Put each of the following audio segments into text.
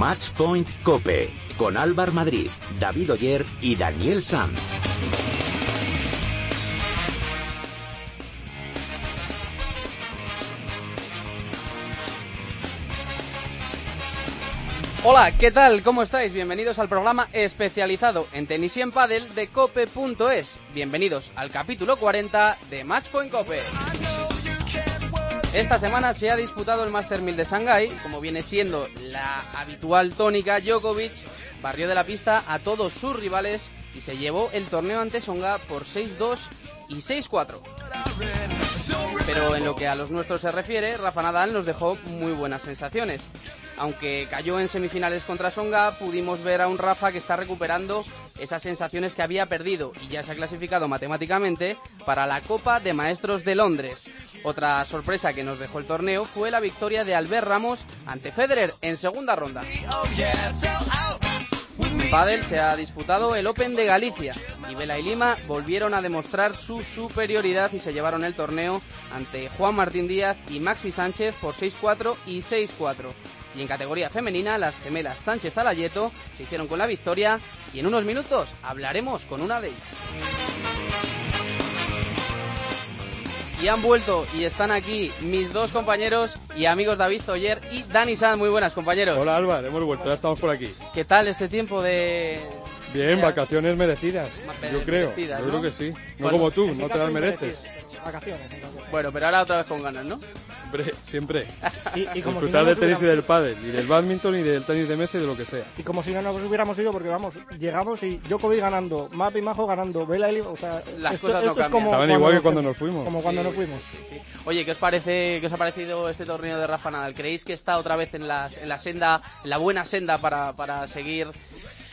Matchpoint Cope con Álvar Madrid, David Oyer y Daniel Sanz. Hola, ¿qué tal? ¿Cómo estáis? Bienvenidos al programa especializado en tenis y en pádel de cope.es. Bienvenidos al capítulo 40 de Matchpoint Cope. Esta semana se ha disputado el Master 1000 de Shanghái, como viene siendo la habitual tónica, Djokovic barrió de la pista a todos sus rivales y se llevó el torneo ante Songa por 6-2 y 6-4. Pero en lo que a los nuestros se refiere, Rafa Nadal nos dejó muy buenas sensaciones. Aunque cayó en semifinales contra Songa, pudimos ver a un Rafa que está recuperando esas sensaciones que había perdido y ya se ha clasificado matemáticamente para la Copa de Maestros de Londres. Otra sorpresa que nos dejó el torneo fue la victoria de Albert Ramos ante Federer en segunda ronda. Padel se ha disputado el Open de Galicia y Vela y Lima volvieron a demostrar su superioridad y se llevaron el torneo ante Juan Martín Díaz y Maxi Sánchez por 6-4 y 6-4. Y en categoría femenina, las gemelas Sánchez Alayeto se hicieron con la victoria y en unos minutos hablaremos con una de ellas. Y han vuelto y están aquí mis dos compañeros y amigos David Zoyer y Dani Sanz. Muy buenas, compañeros. Hola, Álvaro, hemos vuelto, ya estamos por aquí. ¿Qué tal este tiempo de...? Bien, vacaciones merecidas, Mere- yo creo. merecidas, Yo creo que sí. No Bueno, como tú, mi no te las mereces. Vacaciones. Bueno, pero ahora otra vez con ganas, ¿no? Siempre. Y, y como si Disfrutar no del tenis y del pádel, y del badminton y del tenis de mesa y de lo que sea. y como si no nos hubiéramos ido, porque vamos, llegamos y Djokovic ganando, Map y Majo ganando, Vela y Lima, o sea, Las esto, cosas no esto es cambian. como Estaban igual que cuando nos fuimos. Como cuando Sí, nos fuimos. Oye, ¿qué os parece, qué os ha parecido este torneo de Rafa Nadal? ¿Creéis que está otra vez en la, en la senda, en la buena senda para, para seguir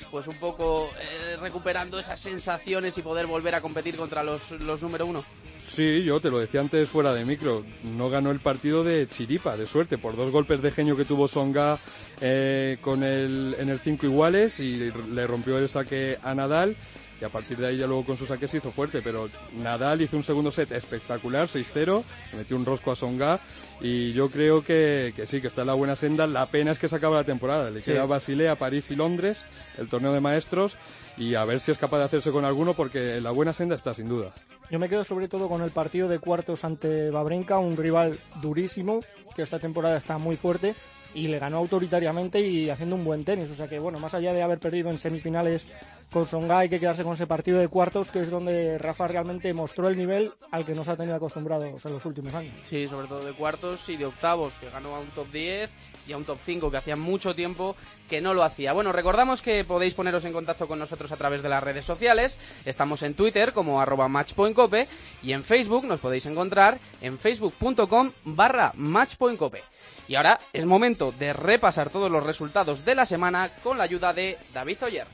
pues un poco eh, recuperando esas sensaciones y poder volver a competir contra los, los número uno? Sí, yo te lo decía antes fuera de micro. No ganó el partido de chiripa, de suerte, por dos golpes de genio que tuvo Songa eh, con el, en el 5 iguales y le rompió el saque a Nadal. Y a partir de ahí ya luego con su saque se hizo fuerte, pero Nadal hizo un segundo set espectacular, 6-0, le metió un rosco a Songa y yo creo que, que sí, que está en la buena senda. La pena es que se acaba la temporada, le Sí. queda Basilea, París y Londres, el torneo de maestros, y a ver si es capaz de hacerse con alguno porque en la buena senda está sin duda. Yo me quedo sobre todo con el partido de cuartos ante Babrenka, un rival durísimo, que esta temporada está muy fuerte, y le ganó autoritariamente y haciendo un buen tenis. O sea que, bueno, más allá de haber perdido en semifinales con Songa, hay que quedarse con ese partido de cuartos, que es donde Rafa realmente mostró el nivel al que nos ha tenido acostumbrados en los últimos años. Sí, sobre todo de cuartos y de octavos, que ganó a un top 10 y a un top 5, que hacía mucho tiempo que no lo hacía. Bueno, recordamos que podéis poneros en contacto con nosotros a través de las redes sociales. Estamos en Twitter como arroba matchpointcope y en Facebook nos podéis encontrar en facebook.com barra matchpointcope. Y ahora es momento de repasar todos los resultados de la semana con la ayuda de David Oyer.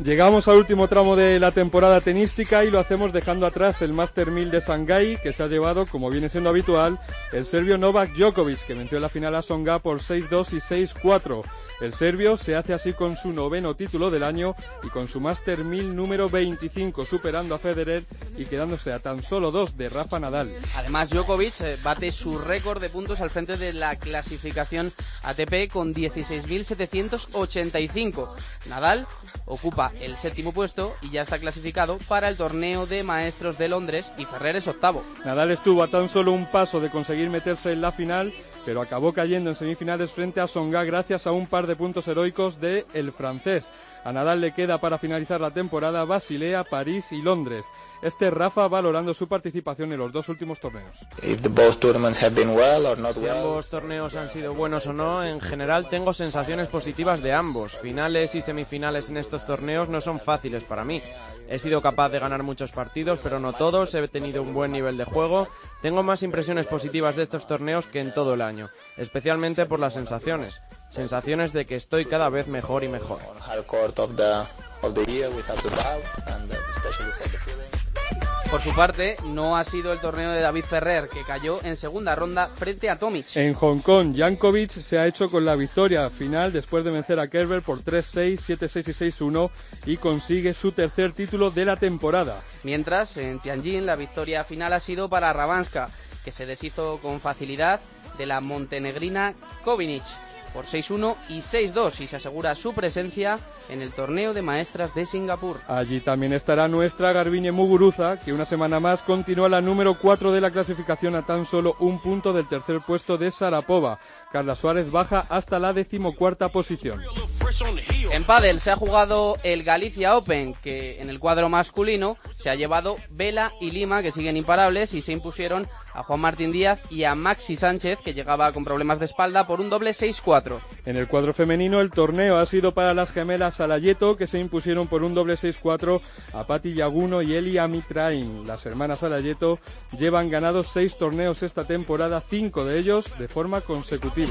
Llegamos al último tramo de la temporada tenística y lo hacemos dejando atrás el Master 1000 de Shanghái que se ha llevado, como viene siendo habitual, el serbio Novak Djokovic, que venció en la final a Songa por 6-2 y 6-4. El serbio se hace así con su noveno título del año y con su Master 1000 número 25, superando a Federer y quedándose a tan solo dos de Rafa Nadal. Además, Djokovic eh, bate su récord de puntos al frente de la clasificación ATP con 16.785. Nadal ocupa el séptimo puesto y ya está clasificado para el torneo de maestros de Londres y Ferrer es octavo. Nadal estuvo a tan solo un paso de conseguir meterse en la final, pero acabó cayendo en semifinales frente a Songa gracias a un par de puntos heroicos de el francés. A Nadal le queda para finalizar la temporada Basilea, París y Londres. Este Rafa valorando su participación en los dos últimos torneos. Si ambos torneos han sido buenos o no, en general tengo sensaciones positivas de ambos. Finales y semifinales en estos torneos no son fáciles para mí. He sido capaz de ganar muchos partidos, pero no todos. He tenido un buen nivel de juego. Tengo más impresiones positivas de estos torneos que en todo el año, especialmente por las sensaciones. Sensaciones de que estoy cada vez mejor y mejor. Por su parte, no ha sido el torneo de David Ferrer, que cayó en segunda ronda frente a Tomic. En Hong Kong, Jankovic se ha hecho con la victoria final después de vencer a Kerber por 3-6, 7-6 y 6-1 y consigue su tercer título de la temporada. Mientras, en Tianjin, la victoria final ha sido para Rabanska, que se deshizo con facilidad de la montenegrina Kovinic por 6-1 y 6-2 y se asegura su presencia en el torneo de maestras de Singapur. Allí también estará nuestra Garbiñe Muguruza, que una semana más continúa la número 4 de la clasificación a tan solo un punto del tercer puesto de Sarapova. Carla Suárez baja hasta la decimocuarta posición. En pádel se ha jugado el Galicia Open, que en el cuadro masculino se ha llevado Vela y Lima, que siguen imparables, y se impusieron a Juan Martín Díaz y a Maxi Sánchez, que llegaba con problemas de espalda, por un doble 6-4. En el cuadro femenino, el torneo ha sido para las gemelas Salayeto, que se impusieron por un doble 6-4 a Patti Yaguno y Elia Mitrain. Las hermanas Salayeto llevan ganados seis torneos esta temporada, cinco de ellos de forma consecutiva.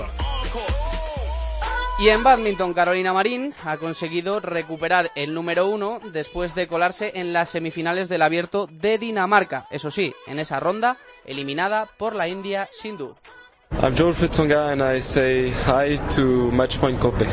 Y en badminton, Carolina Marín ha conseguido recuperar el número uno después de colarse en las semifinales del abierto de Dinamarca. Eso sí, en esa ronda, eliminada por la India Sindhu. I'm Joel Fitzonga and I say hi to Matchpoint Cope.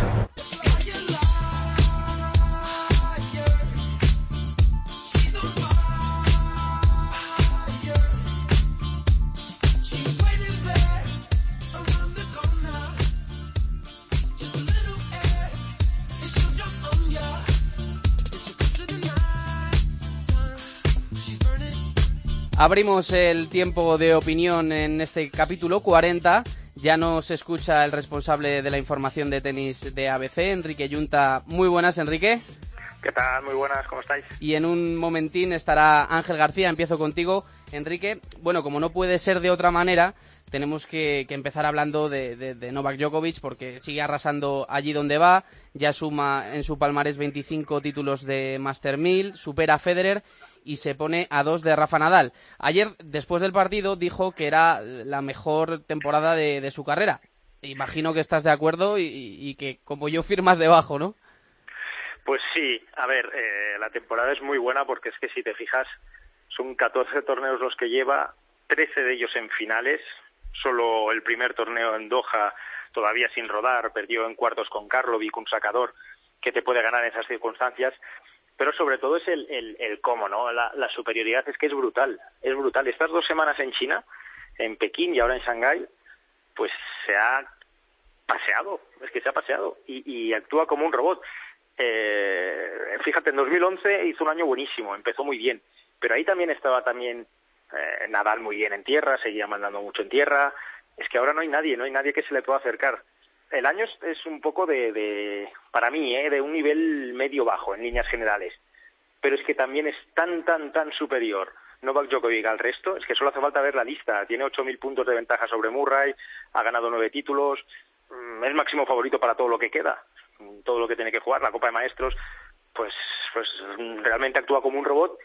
Abrimos el tiempo de opinión en este capítulo 40. Ya nos escucha el responsable de la información de tenis de ABC, Enrique Yunta. Muy buenas, Enrique. ¿Qué tal? Muy buenas, ¿cómo estáis? Y en un momentín estará Ángel García. Empiezo contigo, Enrique. Bueno, como no puede ser de otra manera, tenemos que, que empezar hablando de, de, de, Novak Djokovic porque sigue arrasando allí donde va. Ya suma en su palmarés 25 títulos de Master 1000, supera a Federer y se pone a dos de Rafa Nadal. Ayer, después del partido, dijo que era la mejor temporada de, de su carrera. Imagino que estás de acuerdo y, y, que, como yo, firmas debajo, ¿no? Pues sí, a ver, eh, la temporada es muy buena porque es que si te fijas, son 14 torneos los que lleva, 13 de ellos en finales, solo el primer torneo en Doha todavía sin rodar, perdió en cuartos con Karlovic, un sacador que te puede ganar en esas circunstancias, pero sobre todo es el, el, el cómo, ¿no? La, la, superioridad es que es brutal, es brutal. Estas dos semanas en China, en Pekín y ahora en Shanghái, pues se ha paseado, es que se ha paseado y, actúa como un robot. Eh, fíjate, en 2011 hizo un año buenísimo, empezó muy bien, pero ahí también estaba también eh, Nadal muy bien en tierra, seguía mandando mucho en tierra. Es que ahora no hay nadie, no hay nadie que se le pueda acercar el año es, es un poco de, de para mí, ¿eh? de un nivel medio-bajo en líneas generales. Pero es que también es tan, tan, tan superior Novak Djokovic al resto, es que solo hace falta ver la lista. Tiene 8.000 puntos de ventaja sobre Murray, ha ganado nueve títulos, mm, es máximo favorito para todo lo que queda, todo lo que tiene que jugar, la Copa de Maestros, pues, pues realmente actúa como un robot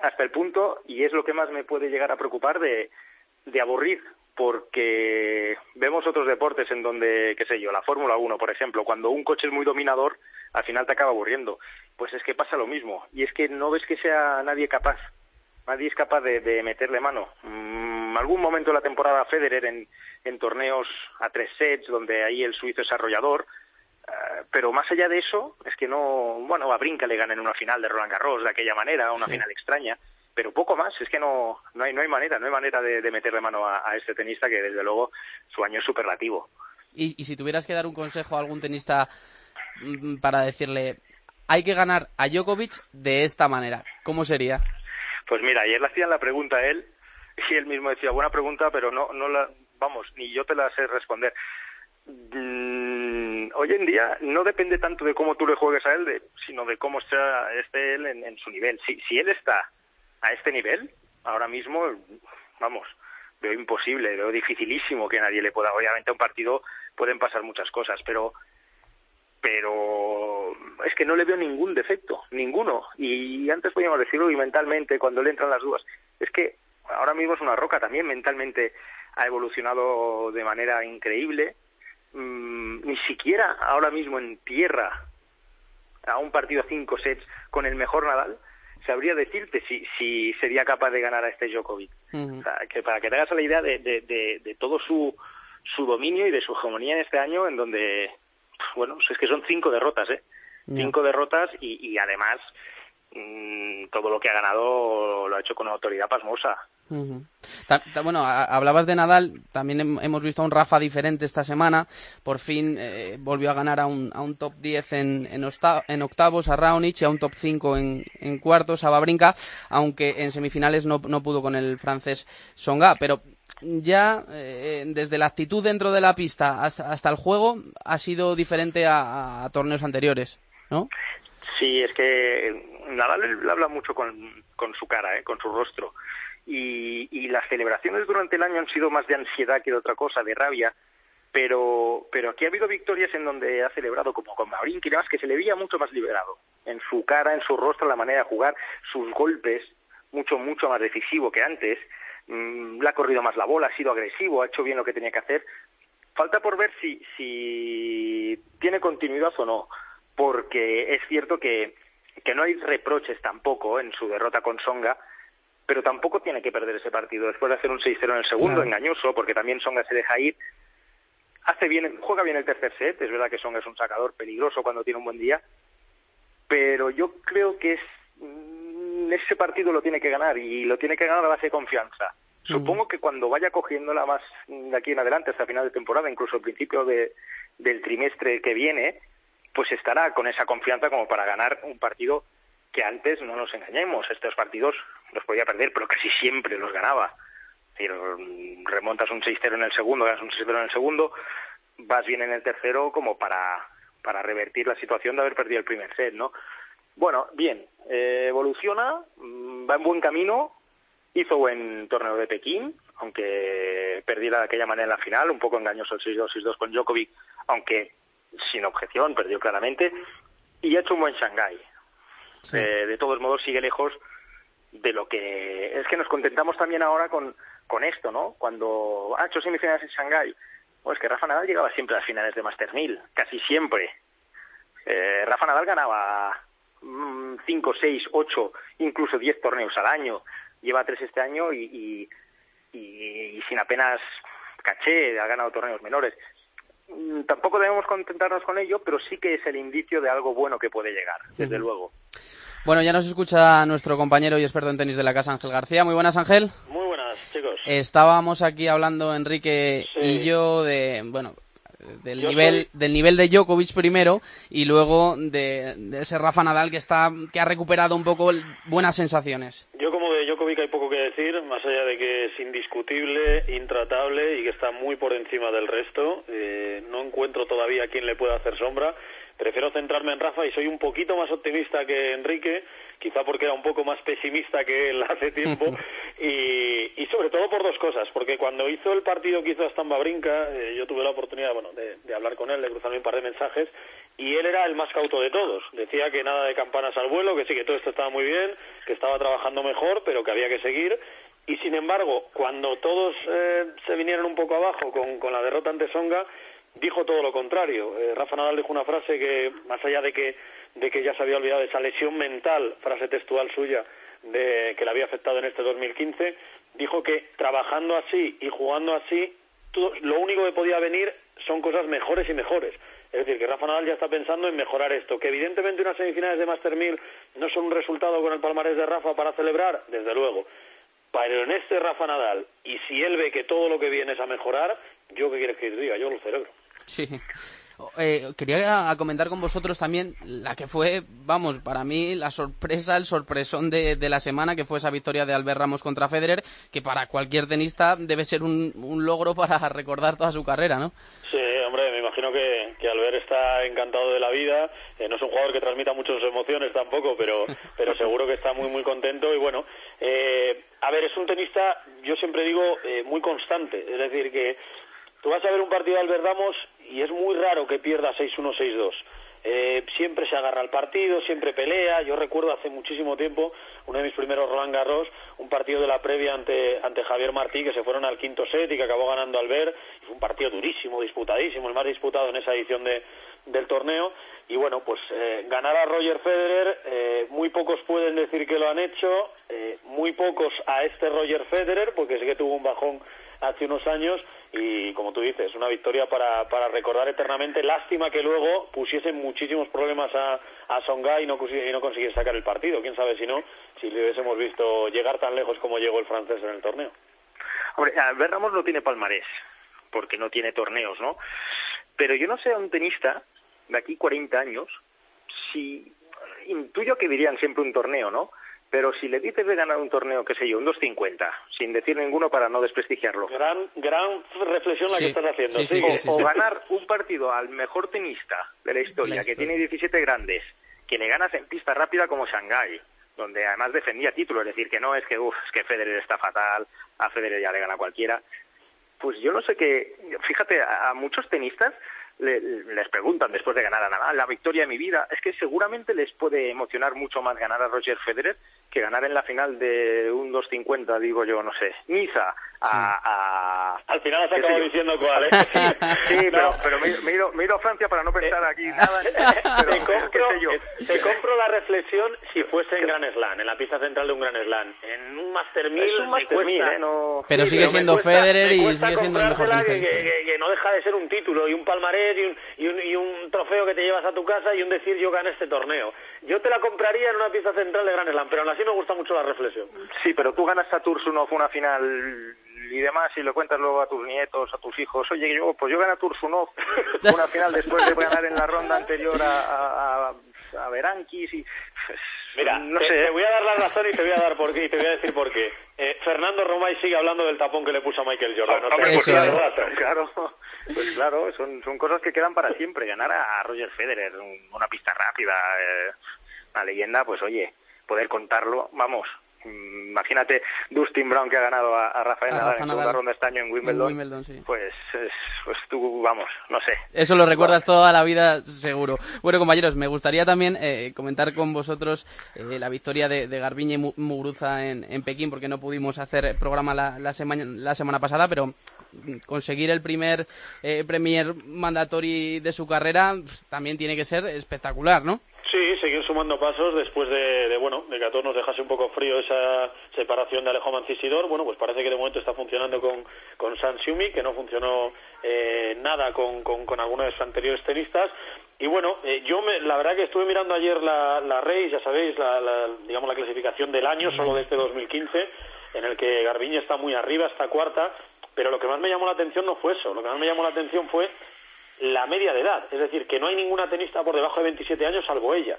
hasta el punto, y es lo que más me puede llegar a preocupar de, de aburrir porque vemos otros deportes en donde, qué sé yo, la Fórmula 1, por ejemplo, cuando un coche es muy dominador, al final te acaba aburriendo. Pues es que pasa lo mismo, y es que no ves que sea nadie capaz, nadie es capaz de, de meterle mano. Mm, algún momento de la temporada Federer en, en torneos a tres sets, donde ahí el suizo es arrollador, Uh, pero más allá de eso, es que no, bueno, a Brinca le gana en una final de Roland Garros de aquella manera, una sí. final extraña, pero poco más, es que no, no, hay, no hay manera, no hay manera de, de meterle mano a, a, este tenista que desde luego su año es superlativo. Y, y si tuvieras que dar un consejo a algún tenista mmm, para decirle, hay que ganar a Djokovic de esta manera, ¿cómo sería? Pues mira, ayer le hacían la pregunta a él y él mismo decía, buena pregunta, pero no, no la, vamos, ni yo te la sé responder. Mm, hoy en día no depende tanto de cómo tú le juegues a él, de, sino de cómo sea, esté él en, en su nivel. Si, si él está a este nivel, ahora mismo, vamos, veo imposible, veo dificilísimo que nadie le pueda. Obviamente a un partido pueden pasar muchas cosas, pero pero es que no le veo ningún defecto, ninguno. Y antes podíamos decirlo y mentalmente, cuando le entran las dudas, es que ahora mismo es una roca también, mentalmente ha evolucionado de manera increíble. Mm, ni siquiera ahora mismo en tierra, a un partido a cinco sets con el mejor Nadal, sabría decirte si, si sería capaz de ganar a este Djokovic. Uh -huh. o sea, que para que te hagas la idea de, de, de, de, todo su, su dominio y de su hegemonía en este año, en donde, bueno, es que son cinco derrotas, ¿eh? Yeah. Cinco derrotas y, y además todo lo que ha ganado lo ha hecho con una autoridad pasmosa. Bueno, hablabas de Nadal, también hemos visto a un Rafa diferente esta semana, por fin eh, volvió a ganar a un, a un top 10 en, en, octavos, a Raonic y a un top 5 en, en cuartos, a Babrinka, aunque en semifinales no, no pudo con el francés Songa, pero ya eh, desde la actitud dentro de la pista hasta, el juego ha sido diferente a, torneos anteriores, ¿no? Sí, es que Nadal habla mucho con, su cara, ¿eh? con su rostro y, las celebraciones durante el año han sido más de ansiedad que de otra cosa, de rabia, pero, pero aquí ha habido victorias en donde ha celebrado como con Maurín, que que se le veía mucho más liberado, en su cara, en su rostro, la manera de jugar, sus golpes, mucho, mucho más decisivo que antes, mm, le ha corrido más la bola, ha sido agresivo, ha hecho bien lo que tenía que hacer. Falta por ver si, si tiene continuidad o no, porque es cierto que, que no hay reproches tampoco en su derrota con Songa, pero tampoco tiene que perder ese partido. Después de hacer un 6-0 en el segundo, engañoso, porque también Songa se deja ir. Hace bien, juega bien el tercer set, es verdad que Songa es un sacador peligroso cuando tiene un buen día, pero yo creo que es mm, ese partido lo tiene que ganar y lo tiene que ganar a base de confianza. Supongo que cuando vaya cogiéndola más de aquí en adelante hasta final de temporada, incluso al principio de, del trimestre que viene, pues estará con esa confianza como para ganar un partido que antes, no nos engañemos, estos partidos los podía perder, pero casi siempre los ganaba. Es decir, remontas un 6-0 en el segundo, ganas un 6-0 en el segundo, vas bien en el tercero como para, para revertir la situación de haber perdido el primer set, ¿no? Bueno, bien, eh, evoluciona, mm, va en buen camino, hizo buen torneo de Pekín, aunque perdiera de aquella manera en la final, un poco engañoso el 6-2, 6-2 con Djokovic, aunque sin objeción, perdió claramente, y ha hecho un buen Shanghái. Eh, de todos modos sigue lejos de lo que es que nos contentamos también ahora con, con esto, ¿no? Cuando ha hecho semifinales en Shanghái, pues que Rafa Nadal llegaba siempre a las finales de Master 1000, casi siempre. Eh, Rafa Nadal ganaba 5, 6, 8, incluso 10 torneos al año. Lleva tres este año y, y, y sin apenas caché, ha ganado torneos menores. Mm, tampoco debemos contentarnos con ello, pero sí que es el indicio de algo bueno que puede llegar, desde luego. Bueno, ya nos escucha nuestro compañero y experto en tenis de la casa, Ángel García. Muy buenas, Ángel. Muy buenas, chicos. Estábamos aquí hablando, Enrique y yo, de, bueno, del nivel del nivel de Djokovic primero y luego de, de, ese Rafa Nadal que está que ha recuperado un poco buenas sensaciones. Yo como de Djokovic hay poco que decir, más allá de que es indiscutible, intratable y que está muy por encima del resto. Eh, no encuentro todavía a quien le pueda hacer sombra prefiero centrarme en Rafa y soy un poquito más optimista que Enrique, quizá porque era un poco más pesimista que él hace tiempo, y, y sobre todo por dos cosas, porque cuando hizo el partido que hizo hasta Brinca, eh, yo tuve la oportunidad bueno, de, de, hablar con él, de cruzarme un par de mensajes, y él era el más cauto de todos. Decía que nada de campanas al vuelo, que sí, que todo esto estaba muy bien, que estaba trabajando mejor, pero que había que seguir. Y sin embargo, cuando todos eh, se vinieron un poco abajo con, la derrota ante Songa, dijo todo lo contrario. Eh, Rafa Nadal dijo una frase que, más allá de que, de que ya se había olvidado de esa lesión mental, frase textual suya, de, que le había afectado en este 2015, dijo que trabajando así y jugando así, lo único que podía venir son cosas mejores y mejores. Es decir, que Rafa Nadal ya está pensando en mejorar esto. Que evidentemente unas semifinales de Master 1000 no son un resultado con el palmarés de Rafa para celebrar, desde luego. Pero en este Rafa Nadal, y si él ve que todo lo que viene es a mejorar, yo qué quieres que diga, yo lo celebro. Sí. Eh, quería comentar con vosotros también la que fue, vamos, para mí la sorpresa, el sorpresón de, la semana, que fue esa victoria de Albert Ramos contra Federer, que para cualquier tenista debe ser un, logro para recordar toda su carrera, ¿no? Sí, hombre, me imagino que, que Albert está encantado de la vida. Eh, no es un jugador que transmita muchas emociones tampoco, pero, pero seguro que está muy, muy contento. Y bueno, eh, a ver, es un tenista, yo siempre digo, muy constante. Es decir, que Tú vas a ver un partido de Albert Ramos y es muy raro que pierda 6-1, 6-2. Eh, siempre se agarra al partido, siempre pelea. Yo recuerdo hace muchísimo tiempo, uno de mis primeros Roland Garros, un partido de la previa ante, ante Javier Martí, que se fueron al quinto set y que acabó ganando Albert. Fue un partido durísimo, disputadísimo, el más disputado en esa edición de, del torneo. Y bueno, pues eh, ganar a Roger Federer, eh, muy pocos pueden decir que lo han hecho, eh, muy pocos a este Roger Federer, porque sé que tuvo un bajón hace unos años y como tú dices, una victoria para, para recordar eternamente. Lástima que luego pusiesen muchísimos problemas a, a Songa y no, y no consiguiese sacar el partido. Quién sabe si no, si le hubiésemos visto llegar tan lejos como llegó el francés en el torneo. Hombre, Albert Ramos no tiene palmarés, porque no tiene torneos, ¿no? Pero yo no sé a un tenista de aquí 40 años si intuyo que dirían siempre un torneo, ¿no? Pero si le dices de ganar un torneo, qué sé yo, un 2.50, sin decir ninguno para no desprestigiarlo. Gran, gran reflexión la que estás haciendo. Sí, sí, o, ganar un partido al mejor tenista de la historia, que tiene 17 grandes, que le ganas en pista rápida como Shanghái, donde además defendía título, es decir, que no es que, uff, es que Federer está fatal, a Federer ya le gana cualquiera. Pues yo no sé qué, fíjate, a muchos tenistas les preguntan después de ganar a Nadal, la victoria de mi vida, es que seguramente les puede emocionar mucho más ganar a Roger Federer que ganar en la final de un 2.50, digo yo, no sé, Niza, a, Al final has acabado diciendo cuál, ¿eh? sí, pero, pero me, he ido, me, he ido, a Francia para no pensar aquí eh, nada. Pero, te, compro, yo? te compro la reflexión si fuese en Gran Slam, en la pista central de un Gran Slam. En un Master 1000 es un Master 1000, ¿eh? No... Pero sí, sigue pero siendo cuesta, Federer y sigue siendo el mejor que, que, que, no deja de ser un título y un palmarés y un, y, un, y un trofeo que te llevas a tu casa y un decir yo gané este torneo. Yo te la compraría en una pista central de Gran Slam, pero aún así me gusta mucho la reflexión. Sí, pero tú ganas a Tursunov una final y demás y lo cuentas luego a tus nietos, a tus hijos, oye, yo pues yo gané a Tursunov una final después de ganar en la ronda anterior a, a, a Berankis y pues, Mira, no te, sé. te voy a dar la razón y te voy a dar por qué y te voy a decir por qué. Eh, Fernando Romay sigue hablando del tapón que le puso a Michael Jordan. No Hombre, pues claro, claro, pues claro, son, son cosas que quedan para siempre. Ganar a Roger Federer, un- una pista rápida, eh, una leyenda, pues oye, poder contarlo, vamos. Mm, Imagínate Dustin Brown que ha ganado a, a Rafael A Nadal Rafa en segunda ronda este año en En Wimbledon. Sí. Pues, es- pues tú, vamos, no sé. Eso lo recuerdas toda la vida, seguro. Bueno, compañeros, me gustaría también eh, comentar con vosotros eh, la victoria de, de Garbiñe y Mu- Muguruza en, en Pekín, porque no pudimos hacer programa la, la, semana, la semana pasada, pero conseguir el primer eh, Premier Mandatory de su carrera pf, también tiene que ser espectacular, ¿no? Seguir sumando pasos después de, de, bueno, de que a todos nos dejase un poco frío esa separación de Alejo Mancisidor. Bueno, pues parece que de momento está funcionando con, con San Xiumi, que no funcionó eh, nada con, con, con algunos de sus anteriores tenistas. Y bueno, eh, yo me, la verdad que estuve mirando ayer la, la race, ya sabéis, la, la, digamos la clasificación del año, solo de este 2015, en el que Garbiñe está muy arriba, está cuarta, pero lo que más me llamó la atención no fue eso, lo que más me llamó la atención fue la media de edad, es decir, que no hay ninguna tenista por debajo de 27 años salvo ella,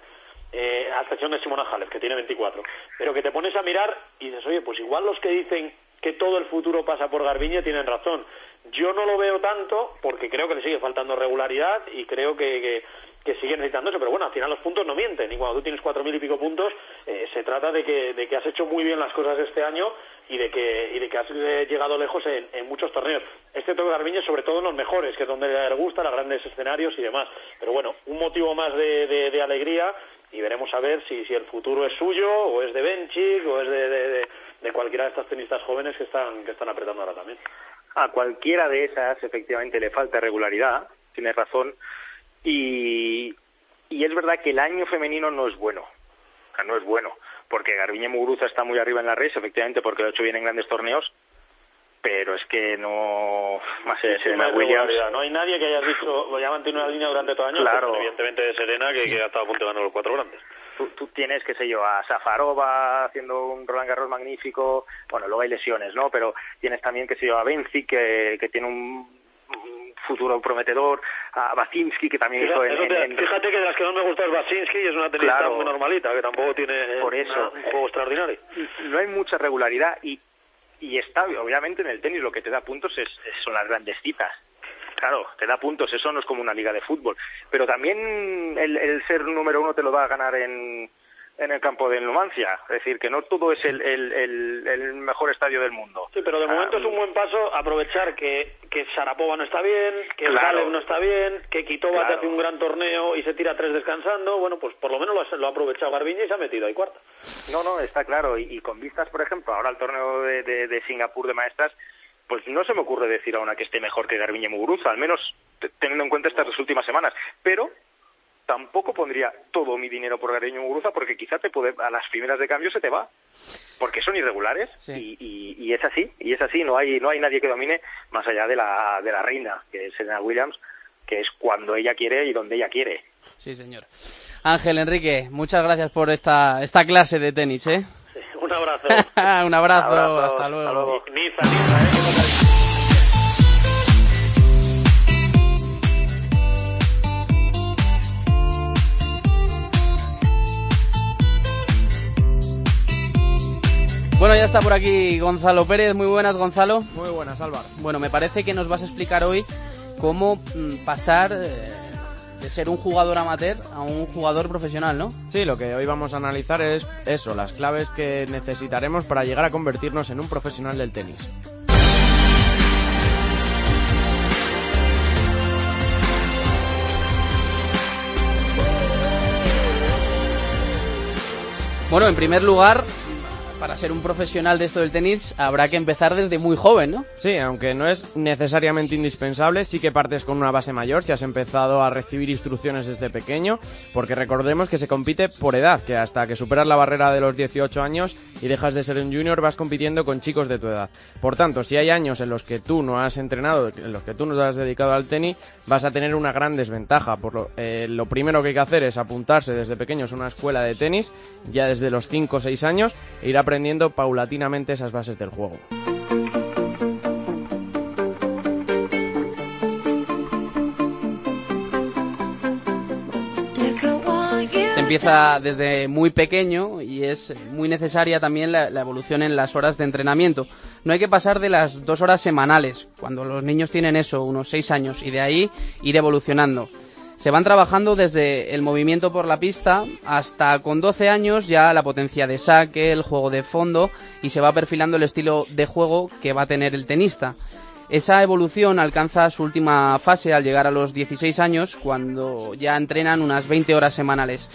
eh, a excepción de Simona Halep, que tiene 24, pero que te pones a mirar y dices, oye, pues igual los que dicen que todo el futuro pasa por Garbiñe tienen razón. Yo no lo veo tanto porque creo que le sigue faltando regularidad y creo que, que, sigue necesitándose, pero bueno, al final los puntos no mienten y cuando tú tienes cuatro mil y pico puntos eh, se trata de que, de que has hecho muy bien las cosas este año y de que, y de que has eh, llegado lejos en, muchos torneos. Este toque Garbiñe sobre todo en los mejores, que es donde le gusta, los grandes escenarios y demás. Pero bueno, un motivo más de, de, de alegría y veremos a ver si, si el futuro es suyo o es de Benchik o es de, de, cualquiera de estas tenistas jóvenes que están, que están apretando ahora también. A cualquiera de esas efectivamente le falta regularidad, tienes razón, y, y es verdad que el año femenino no es bueno, no es bueno, porque Garbiñe Muguruza está muy arriba en la red, efectivamente, porque lo ha hecho bien en grandes torneos, pero es que no, más de Serena Williams. No hay nadie que haya dicho, haya mantenido una línea durante todo el año, Claro. evidentemente de Serena, que, que ha estado a punto de ganar los cuatro grandes. tú, tú tienes, qué sé yo, a Safarova haciendo un Roland Garros magnífico, bueno, luego hay lesiones, ¿no? Pero tienes también, qué sé yo, a Benzi, que, que tiene un, futuro prometedor, a Bacinski, que también hizo en, fíjate que de las que más me gusta es Basinski y es una tenista Claro. muy normalita, que tampoco tiene Por una- eso. un juego extraordinario. no hay mucha regularidad y, y está, obviamente en el tenis lo que te da puntos es, son las grandes citas. Claro, te da puntos, eso no es como una liga de fútbol. Pero también el, el ser número uno te lo va a ganar en, en el campo de Numancia. Es decir, que no todo es el, el, el, el mejor estadio del mundo. Sí, pero de Ah, momento es un buen paso aprovechar que, que Sharapova no está bien, que Claro. Halep no está bien, que Kitova te hace un gran torneo y se tira tres descansando. Bueno, pues por lo menos lo ha, lo ha aprovechado Garbiñe y se ha metido ahí cuarta. No, no, está claro. Y, y con vistas, por ejemplo, ahora al torneo de, de, de Singapur de maestras, pues no se me ocurre decir a una que esté mejor que Garbiñe Muguruza, al menos teniendo en cuenta estas dos últimas semanas. Pero tampoco pondría todo mi dinero por Gareño Muguruza porque quizá te puede, a las primeras de cambio se te va porque son irregulares y, y, y, es así y es así no hay no hay nadie que domine más allá de la de la reina que es Serena Williams que es cuando ella quiere y donde ella quiere. Sí señor. Ángel Enrique muchas gracias por esta esta clase de tenis eh un abrazo. Un abrazo, hasta luego, hasta luego. Niza, Niza, ¿eh? Bueno, ya está por aquí Gonzalo Pérez. Muy buenas, Gonzalo. Muy buenas, Álvaro. Bueno, me parece que nos vas a explicar hoy cómo mm, pasar eh, de ser un jugador amateur a un jugador profesional, ¿no? Sí, lo que hoy vamos a analizar es eso, las claves que necesitaremos para llegar a convertirnos en un profesional del tenis. Bueno, en primer lugar, para ser un profesional de esto del tenis habrá que empezar desde muy joven, ¿no? Sí, aunque no es necesariamente indispensable, sí que partes con una base mayor si has empezado a recibir instrucciones desde pequeño, porque recordemos que se compite por edad, que hasta que superas la barrera de los 18 años y dejas de ser un junior vas compitiendo con chicos de tu edad. Por tanto, si hay años en los que tú no has entrenado, en los que tú no te has dedicado al tenis, vas a tener una gran desventaja. Por lo, eh, primero que hay que hacer es apuntarse desde pequeños a una escuela de tenis, ya desde los 5 o 6 años, e ir aprendiendo paulatinamente esas bases del juego. Se empieza desde muy pequeño y es muy necesaria también la, la, evolución en las horas de entrenamiento. No hay que pasar de las dos horas semanales, cuando los niños tienen eso, unos seis años, y de ahí ir evolucionando. Se van trabajando desde el movimiento por la pista hasta con 12 años ya la potencia de saque, el juego de fondo y se va perfilando el estilo de juego que va a tener el tenista. Esa evolución alcanza su última fase al llegar a los 16 años cuando ya entrenan unas 20 horas semanales.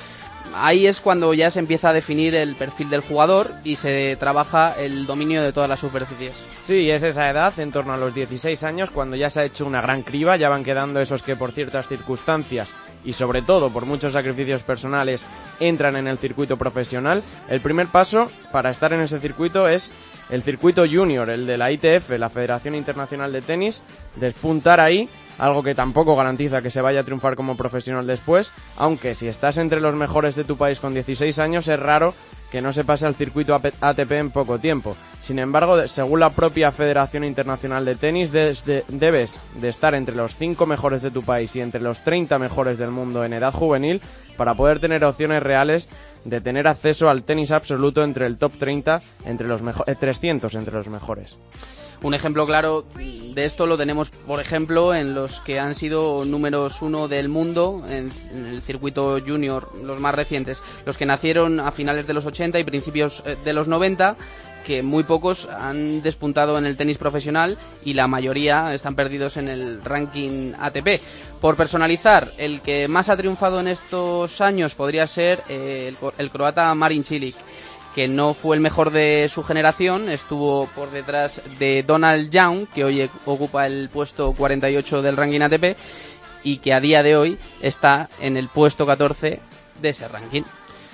Ahí es cuando ya se empieza a definir el perfil del jugador y se trabaja el dominio de todas las superficies. Sí, es esa edad, en torno a los 16 años, cuando ya se ha hecho una gran criba, ya van quedando esos que por ciertas circunstancias y sobre todo por muchos sacrificios personales entran en el circuito profesional. El primer paso para estar en ese circuito es el circuito junior, el de la ITF, la Federación Internacional de Tenis, despuntar ahí algo que tampoco garantiza que se vaya a triunfar como profesional después, aunque si estás entre los mejores de tu país con 16 años es raro que no se pase al circuito ATP en poco tiempo. Sin embargo, según la propia Federación Internacional de Tenis, debes de estar entre los 5 mejores de tu país y entre los 30 mejores del mundo en edad juvenil para poder tener opciones reales de tener acceso al tenis absoluto entre el top 30, entre los eh, 300 entre los mejores. Un ejemplo claro de esto lo tenemos, por ejemplo, en los que han sido números uno del mundo en, el circuito junior, los más recientes, los que nacieron a finales de los 80 y principios de los 90 que muy pocos han despuntado en el tenis profesional y la mayoría están perdidos en el ranking ATP. Por personalizar, el que más ha triunfado en estos años podría ser eh, el, el, croata Marin Cilic que no fue el mejor de su generación, estuvo por detrás de Donald Young, que hoy ocupa el puesto 48 del ranking ATP y que a día de hoy está en el puesto 14 de ese ranking.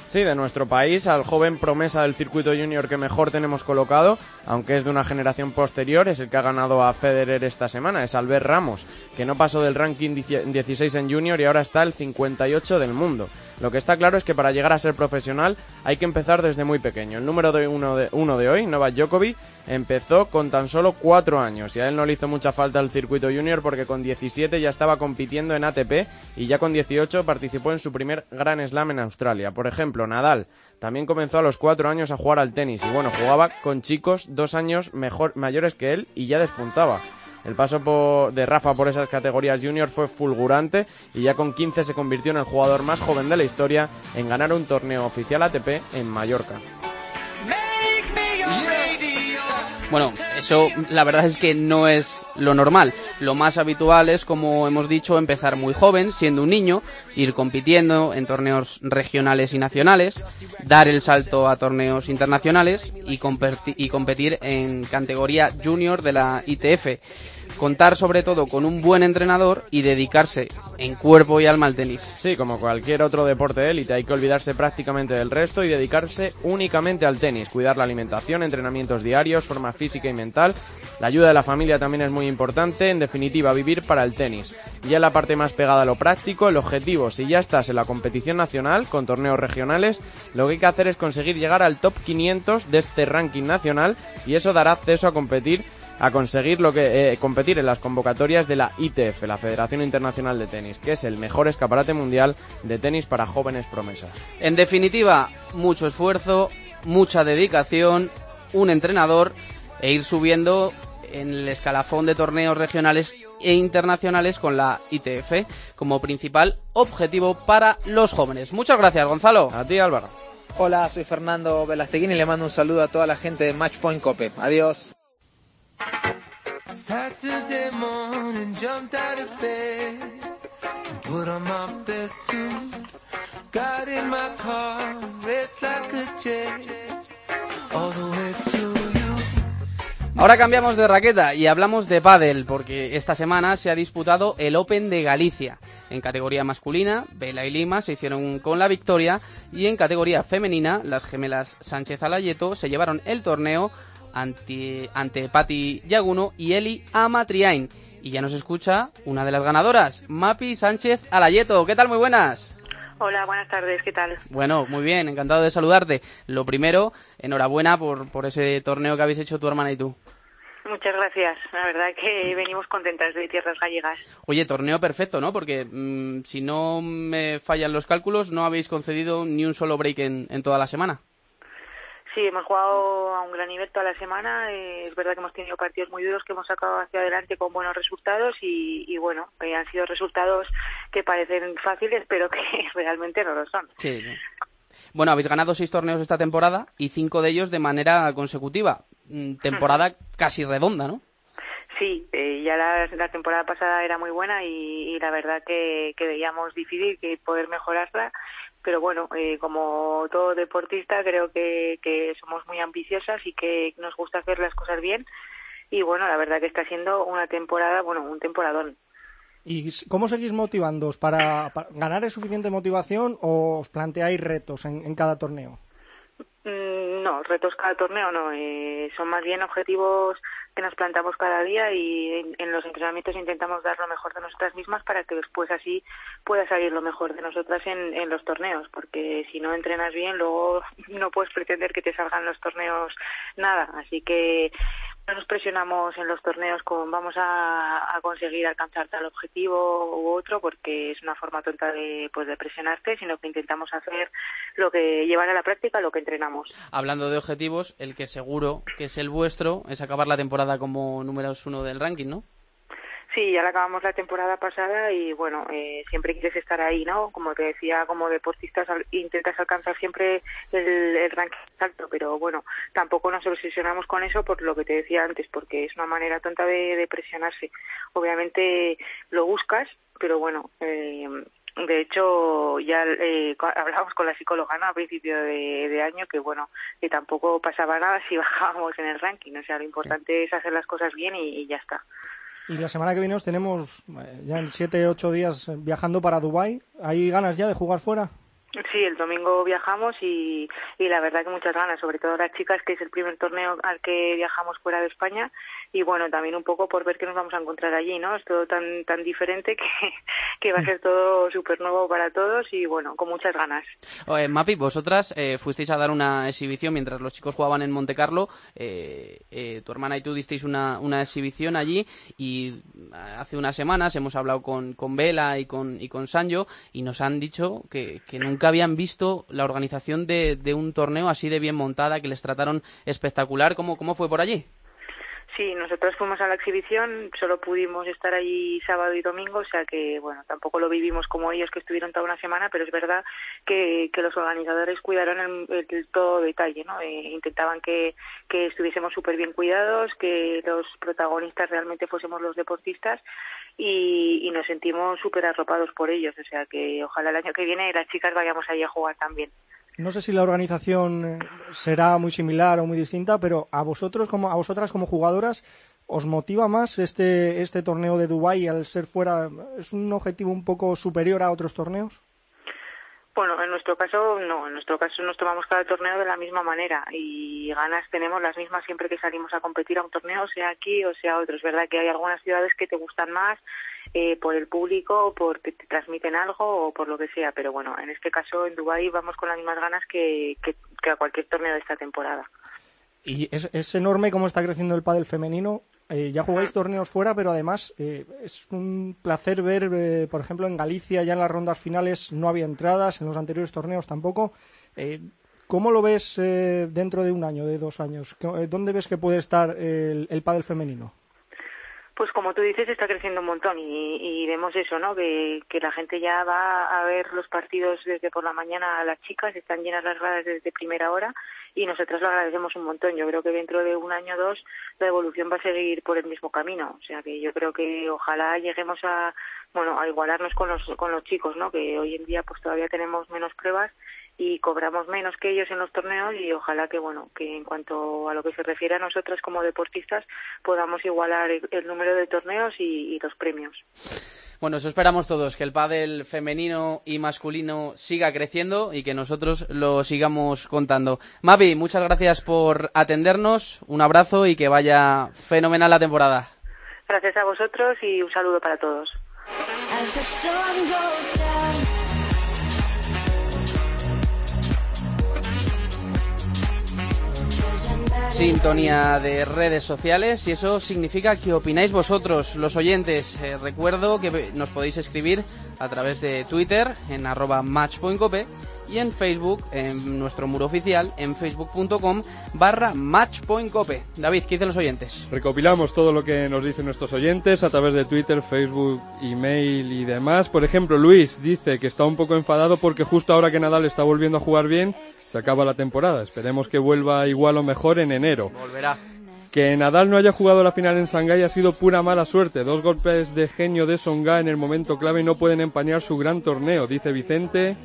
Sí, de nuestro país, al joven promesa del circuito junior que mejor tenemos colocado, aunque es de una generación posterior, es el que ha ganado a Federer esta semana, es Albert Ramos, que no pasó del ranking 16 en junior y ahora está el 58 del mundo. Lo que está claro es que para llegar a ser profesional hay que empezar desde muy pequeño. El número de uno de, uno de hoy, Novak Djokovic, empezó con tan solo cuatro años y a él no le hizo mucha falta el circuito junior porque con 17 ya estaba compitiendo en ATP y ya con 18 participó en su primer Gran Slam en Australia. Por ejemplo, Nadal también comenzó a los cuatro años a jugar al tenis y bueno, jugaba con chicos dos años mejor, mayores que él y ya despuntaba. El paso de Rafa por esas categorías junior fue fulgurante y ya con 15 se convirtió en el jugador más joven de la historia en ganar un torneo oficial ATP en Mallorca. Bueno, eso la verdad es que no es lo normal. Lo más habitual es, como hemos dicho, empezar muy joven, siendo un niño, ir compitiendo en torneos regionales y nacionales, dar el salto a torneos internacionales y, competir en categoría junior de la ITF. Contar sobre todo con un buen entrenador y dedicarse en cuerpo y alma al tenis. Sí, como cualquier otro deporte de élite, hay que olvidarse prácticamente del resto y dedicarse únicamente al tenis, cuidar la alimentación, entrenamientos diarios, forma física y mental. La ayuda de la familia también es muy importante, en definitiva, vivir para el tenis. Ya la parte más pegada a lo práctico, el objetivo, si ya estás en la competición nacional con torneos regionales, lo que hay que hacer es conseguir llegar al top 500 de este ranking nacional y eso dará acceso a competir a conseguir lo que eh, competir en las convocatorias de la ITF, la Federación Internacional de Tenis, que es el mejor escaparate mundial de tenis para jóvenes promesas. En definitiva, mucho esfuerzo, mucha dedicación, un entrenador e ir subiendo en el escalafón de torneos regionales e internacionales con la ITF como principal objetivo para los jóvenes. Muchas gracias, Gonzalo. A ti, Álvaro. Hola, soy Fernando Velasteguín y le mando un saludo a toda la gente de Matchpoint Cope. Adiós. Saturday morning, jumped out of bed and put on my best suit. Got in my car, raced like a jet all the way to you. Ahora cambiamos de raqueta y hablamos de pádel porque esta semana se ha disputado el Open de Galicia. En categoría masculina, Vela y Lima se hicieron con la victoria y en categoría femenina, las gemelas Sánchez Alayeto se llevaron el torneo ante, ante Patti Yaguno y Eli Amatriain. Y ya nos escucha una de las ganadoras, Mapi Sánchez Alayeto. ¿Qué tal? Muy buenas. Hola, buenas tardes, ¿qué tal? Bueno, muy bien, encantado de saludarte. Lo primero, enhorabuena por, por ese torneo que habéis hecho tu hermana y tú. Muchas gracias. La verdad que venimos contentas de tierras gallegas. Oye, torneo perfecto, ¿no? Porque mm, si no me fallan los cálculos, no habéis concedido ni un solo break en, en toda la semana. Sí, hemos jugado a un gran nivel toda la semana. Eh, es verdad que hemos tenido partidos muy duros que hemos sacado hacia adelante con buenos resultados y, y bueno, eh, han sido resultados que parecen fáciles, pero que realmente no lo son. Sí, sí. Bueno, habéis ganado seis torneos esta temporada y cinco de ellos de manera consecutiva. Mm, Temporada casi redonda, ¿no? Sí, eh, ya la, la temporada pasada era muy buena y, y la verdad que, que veíamos difícil que poder mejorarla pero bueno, eh, como todo deportista creo que, que somos muy ambiciosas y que nos gusta hacer las cosas bien y bueno, la verdad que está siendo una temporada, bueno, un temporadón. ¿Y cómo seguís motivándoos? ¿Para, ganar es suficiente motivación o os planteáis retos en cada torneo? Mm, No, retos cada torneo no, eh, son más bien objetivos que nos plantamos cada día y en, en los entrenamientos intentamos dar lo mejor de nosotras mismas para que después así pueda salir lo mejor de nosotras en, en los torneos, porque si no entrenas bien luego no puedes pretender que te salgan los torneos nada, así que no nos presionamos en los torneos con vamos a, conseguir alcanzar tal objetivo u otro porque es una forma tonta de pues de presionarte sino que intentamos hacer lo que llevar a la práctica lo que entrenamos Hablando de objetivos, el que seguro que es el vuestro es acabar la temporada como números uno del ranking, ¿no? Sí, ya la acabamos la temporada pasada y bueno, eh, siempre quieres estar ahí, ¿no? Como te decía, como deportistas al- intentas alcanzar siempre el, el ranking alto, pero bueno, tampoco nos obsesionamos con eso por lo que te decía antes, porque es una manera tonta de, de presionarse. Obviamente lo buscas, pero bueno, eh, de hecho, ya eh, hablábamos con la psicóloga ¿no? a principio de, de año que, bueno, que tampoco pasaba nada si bajábamos en el ranking. O sea, lo importante es hacer las cosas bien y- y ya está. Y la semana que viene os tenemos eh, ya en 7 ocho días eh, viajando para Dubái. ¿Hay ganas ya de jugar fuera? Sí, el domingo viajamos y, y la verdad que muchas ganas, sobre todo las chicas, que es el primer torneo al que viajamos fuera de España y bueno, también un poco por ver qué nos vamos a encontrar allí, ¿no? Es todo tan tan diferente que, que va a ser todo súper nuevo para todos y bueno, con muchas ganas. Mapi, vosotras eh, fuisteis a dar una exhibición mientras los chicos jugaban en Monte Carlo. eh, eh, tu hermana y tú disteis una, una exhibición allí y hace unas semanas hemos hablado con, con Vela y con, y con Sanjo y nos han dicho que, que nunca habían visto la organización de, de un torneo así de bien montada, que les trataron espectacular. ¿Cómo, cómo fue por allí? Sí, nosotros fuimos a la exhibición, solo pudimos estar allí sábado y domingo, o sea que, bueno, tampoco lo vivimos como ellos que estuvieron toda una semana, pero es verdad que, que los organizadores cuidaron el, el todo detalle, ¿no? Eh, intentaban que, que estuviésemos súper bien cuidados, que los protagonistas realmente fuésemos los deportistas y, y nos sentimos súper arropados por ellos, o sea que ojalá el año que viene las chicas vayamos allí a jugar también. No sé si la organización eh, será muy similar o muy distinta, pero a vosotros como a vosotras como jugadoras, ¿Os motiva más este, este torneo de Dubái al ser fuera? ¿Es un objetivo un poco superior a otros torneos? Bueno, en nuestro caso no, en nuestro caso nos tomamos cada torneo de la misma manera y ganas tenemos las mismas siempre que salimos a competir a un torneo, sea aquí o sea otro. Es verdad que hay algunas ciudades que te gustan más eh, por el público, porque te transmiten algo o por lo que sea, pero bueno, en este caso en Dubái vamos con las mismas ganas que, que, que a cualquier torneo de esta temporada. Y es, es enorme cómo está creciendo el pádel femenino. Eh, ya jugáis torneos fuera, pero además eh, es un placer ver, eh, por ejemplo, en Galicia ya en las rondas finales no había entradas, en los anteriores torneos tampoco. Eh, ¿Cómo lo ves eh, dentro de un año, de dos años? ¿Qué- eh, ¿Dónde ves que puede estar el, el pádel femenino? Pues como tú dices, está creciendo un montón y, y vemos eso, ¿no? Que, la gente ya va a ver los partidos desde por la mañana a las chicas, están llenas las gradas desde primera hora y nosotros lo agradecemos un montón. Yo creo que dentro de un año o dos la evolución va a seguir por el mismo camino. O sea que yo creo que ojalá lleguemos a, bueno, a igualarnos con los, con los chicos, ¿no? Que hoy en día pues todavía tenemos menos pruebas y cobramos menos que ellos en los torneos y ojalá que bueno que en cuanto a lo que se refiere a nosotras como deportistas podamos igualar el, el número de torneos y, y los premios. Bueno, eso esperamos todos, que el pádel femenino y masculino siga creciendo y que nosotros lo sigamos contando. Mavi, muchas gracias por atendernos, un abrazo y que vaya fenomenal la temporada. Gracias a vosotros y un saludo para todos. Sintonía de redes sociales y eso significa que opináis vosotros, los oyentes. Eh, recuerdo que nos podéis escribir a través de Twitter en arroba matchpointcope y en Facebook, en nuestro muro oficial, en facebook.com barra matchpointcope. David, ¿qué dicen los oyentes? Recopilamos todo lo que nos dicen nuestros oyentes a través de Twitter, Facebook, email y demás. Por ejemplo, Luis dice que está un poco enfadado porque justo ahora que Nadal está volviendo a jugar bien, se acaba la temporada. Esperemos que vuelva igual o mejor en enero. Volverá. Que Nadal no haya jugado la final en Shanghái ha sido pura mala suerte. Dos golpes de genio de Songa en el momento clave no pueden empañar su gran torneo, dice Vicente.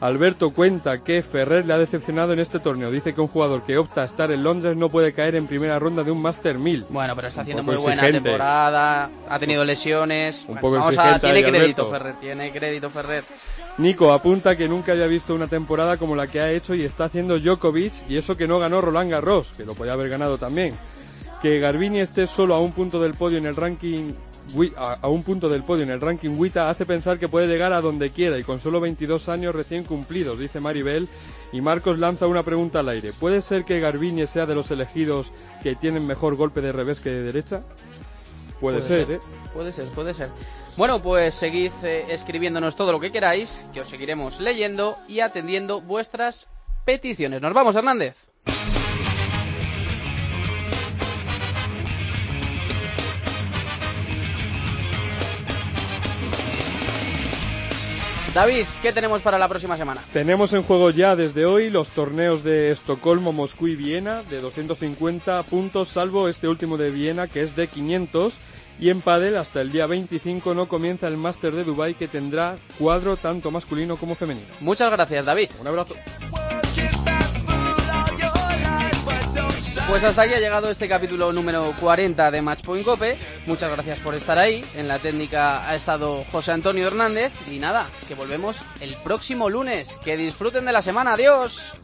Alberto cuenta que Ferrer le ha decepcionado en este torneo. Dice que un jugador que opta a estar en Londres no puede caer en primera ronda de un Master 1000. Bueno, pero está haciendo muy buena exigente. temporada, ha tenido lesiones. Un Bueno, poco vamos a, tiene crédito Alberto. Ferrer, tiene crédito Ferrer. Nico apunta que nunca había visto una temporada como la que ha hecho y está haciendo Djokovic y eso que no ganó Roland Garros, que lo podía haber ganado también. Que Garbini esté solo a un punto del podio en el ranking a, un punto del podio en el ranking WITA hace pensar que puede llegar a donde quiera y con solo 22 años recién cumplidos, dice Maribel. Y Marcos lanza una pregunta al aire. ¿Puede ser que Garbini sea de los elegidos que tienen mejor golpe de revés que de derecha? Puede, ser, ¿eh? Puede ser, puede ser. Bueno, pues seguid eh, escribiéndonos todo lo que queráis, que os seguiremos leyendo y atendiendo vuestras peticiones. Nos vamos, Hernández. David, ¿qué tenemos para la próxima semana? Tenemos en juego ya desde hoy los torneos de Estocolmo, Moscú y Viena de 250 puntos, salvo este último de Viena que es de 500. Y en pádel hasta el día 25 no comienza el Máster de Dubai que tendrá cuadro tanto masculino como femenino. Muchas gracias, David. Un abrazo. Pues hasta aquí ha llegado este capítulo número 40 de Matchpoint Cope. Muchas gracias por estar ahí. En la técnica ha estado José Antonio Hernández. Y nada, que volvemos el próximo lunes. Que disfruten de la semana. Adiós.